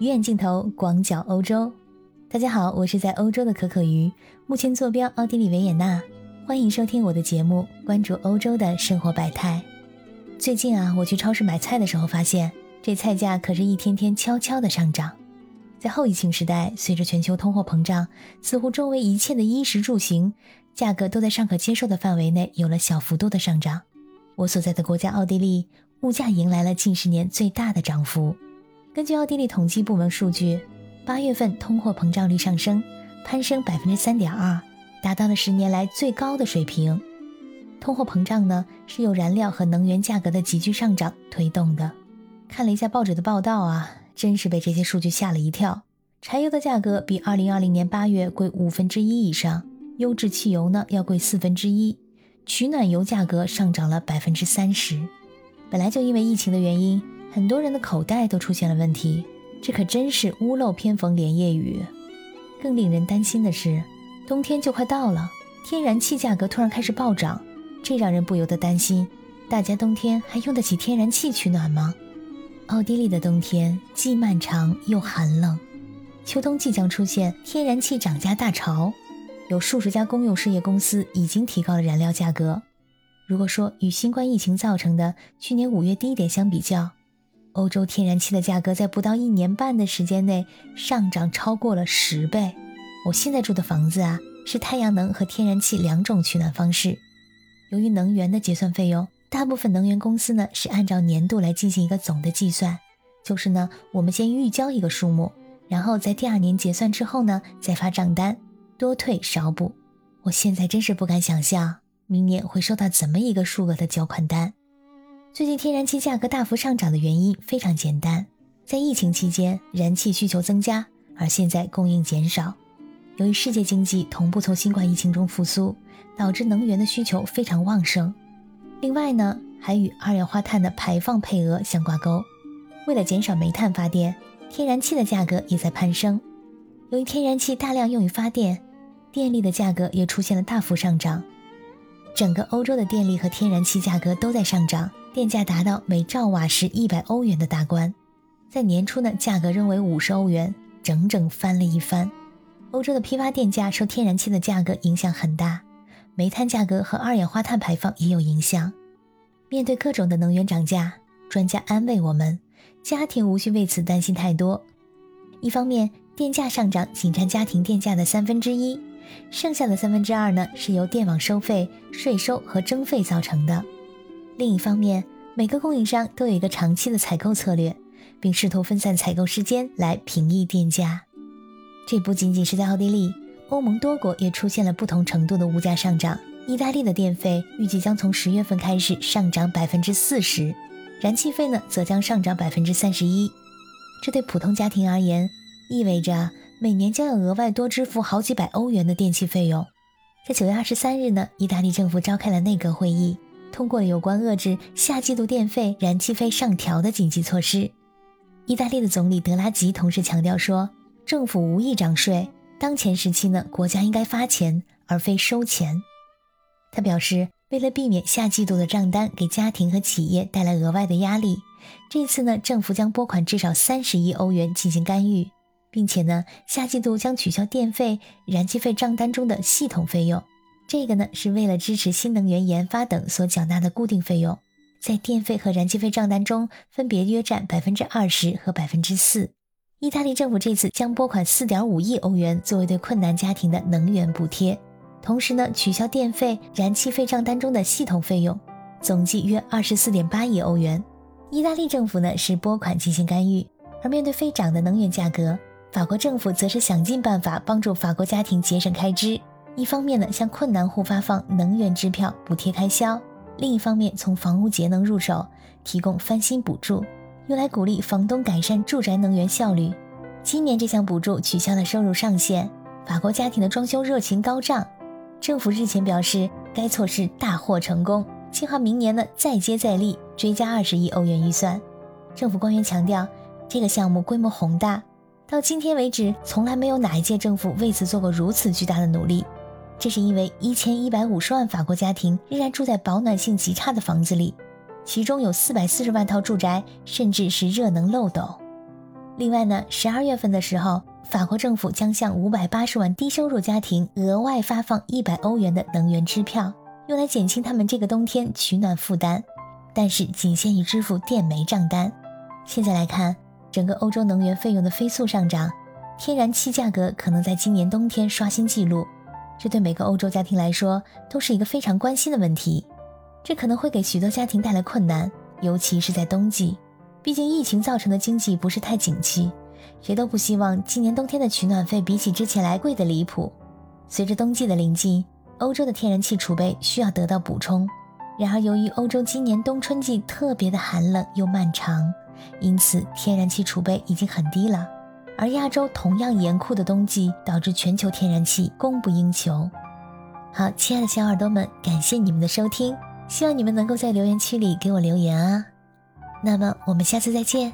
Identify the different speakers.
Speaker 1: 鱼眼镜头广角欧洲，大家好，我是在欧洲的可可鱼，目前坐标奥地利维也纳，欢迎收听我的节目，关注欧洲的生活百态。最近啊，我去超市买菜的时候发现，这菜价可是一天天悄悄的上涨。在后疫情时代，随着全球通货膨胀，似乎周围一切的衣食住行价格都在尚可接受的范围内有了小幅度的上涨。我所在的国家奥地利，物价迎来了近十年最大的涨幅。根据奥地利统计部门数据，八月份通货膨胀率上升，攀升百分之三点二，达到了十年来最高的水平。通货膨胀呢，是由燃料和能源价格的急剧上涨推动的。看了一下报纸的报道啊，真是被这些数据吓了一跳。柴油的价格比二零二零年八月贵五分之一以上，优质汽油呢要贵四分之一，取暖油价格上涨了百分之三十。本来就因为疫情的原因。很多人的口袋都出现了问题，这可真是屋漏偏逢连夜雨。更令人担心的是，冬天就快到了，天然气价格突然开始暴涨，这让人不由得担心：大家冬天还用得起天然气取暖吗？奥地利的冬天既漫长又寒冷，秋冬即将出现天然气涨价大潮，有数十家公用事业公司已经提高了燃料价格。如果说与新冠疫情造成的去年五月低点相比较，欧洲天然气的价格在不到一年半的时间内上涨超过了十倍。我现在住的房子啊，是太阳能和天然气两种取暖方式。由于能源的结算费用，大部分能源公司呢是按照年度来进行一个总的计算，就是呢，我们先预交一个数目，然后在第二年结算之后呢再发账单，多退少补。我现在真是不敢想象明年会收到怎么一个数额的缴款单。最近天然气价格大幅上涨的原因非常简单，在疫情期间，燃气需求增加，而现在供应减少。由于世界经济同步从新冠疫情中复苏，导致能源的需求非常旺盛。另外呢，还与二氧化碳的排放配额相挂钩。为了减少煤炭发电，天然气的价格也在攀升。由于天然气大量用于发电，电力的价格也出现了大幅上涨。整个欧洲的电力和天然气价格都在上涨。电价达到每兆瓦时一百欧元的大关，在年初呢，价格仍为五十欧元，整整翻了一番。欧洲的批发电价受天然气的价格影响很大，煤炭价格和二氧化碳排放也有影响。面对各种的能源涨价，专家安慰我们，家庭无需为此担心太多。一方面，电价上涨仅占家庭电价的三分之一，剩下的三分之二呢，是由电网收费、税收和征费造成的。另一方面，每个供应商都有一个长期的采购策略，并试图分散采购时间来平抑电价。这不仅仅是在奥地利，欧盟多国也出现了不同程度的物价上涨。意大利的电费预计将从十月份开始上涨百分之四十，燃气费呢则将上涨百分之三十一。这对普通家庭而言，意味着每年将要额外多支付好几百欧元的电气费用。在九月二十三日呢，意大利政府召开了内阁会议。通过了有关遏制下季度电费、燃气费上调的紧急措施。意大利的总理德拉吉同时强调说，政府无意涨税，当前时期呢，国家应该发钱而非收钱。他表示，为了避免下季度的账单给家庭和企业带来额外的压力，这次呢，政府将拨款至少三十亿欧元进行干预，并且呢，下季度将取消电费、燃气费账单中的系统费用。这个呢，是为了支持新能源研发等所缴纳的固定费用，在电费和燃气费账单中分别约占百分之二十和百分之四。意大利政府这次将拨款四点五亿欧元作为对困难家庭的能源补贴，同时呢，取消电费、燃气费账单中的系统费用，总计约二十四点八亿欧元。意大利政府呢是拨款进行干预，而面对飞涨的能源价格，法国政府则是想尽办法帮助法国家庭节省开支。一方面呢，向困难户发放能源支票补贴开销；另一方面，从房屋节能入手，提供翻新补助，用来鼓励房东改善住宅能源效率。今年这项补助取消了收入上限，法国家庭的装修热情高涨。政府日前表示，该措施大获成功，计划明年呢再接再厉，追加二十亿欧元预算。政府官员强调，这个项目规模宏大，到今天为止，从来没有哪一届政府为此做过如此巨大的努力。这是因为一千一百五十万法国家庭仍然住在保暖性极差的房子里，其中有四百四十万套住宅甚至是热能漏斗。另外呢，十二月份的时候，法国政府将向五百八十万低收入家庭额外发放一百欧元的能源支票，用来减轻他们这个冬天取暖负担，但是仅限于支付电煤账单。现在来看，整个欧洲能源费用的飞速上涨，天然气价格可能在今年冬天刷新纪录，这对每个欧洲家庭来说都是一个非常关心的问题。这可能会给许多家庭带来困难，尤其是在冬季。毕竟疫情造成的经济不是太景气，谁都不希望今年冬天的取暖费比起之前来贵的离谱。随着冬季的临近，欧洲的天然气储备需要得到补充。然而，由于欧洲今年冬春季特别的寒冷又漫长，因此天然气储备已经很低了。而亚洲同样严酷的冬季导致全球天然气供不应求。好，亲爱的小耳朵们，感谢你们的收听，希望你们能够在留言区里给我留言啊。那么我们下次再见。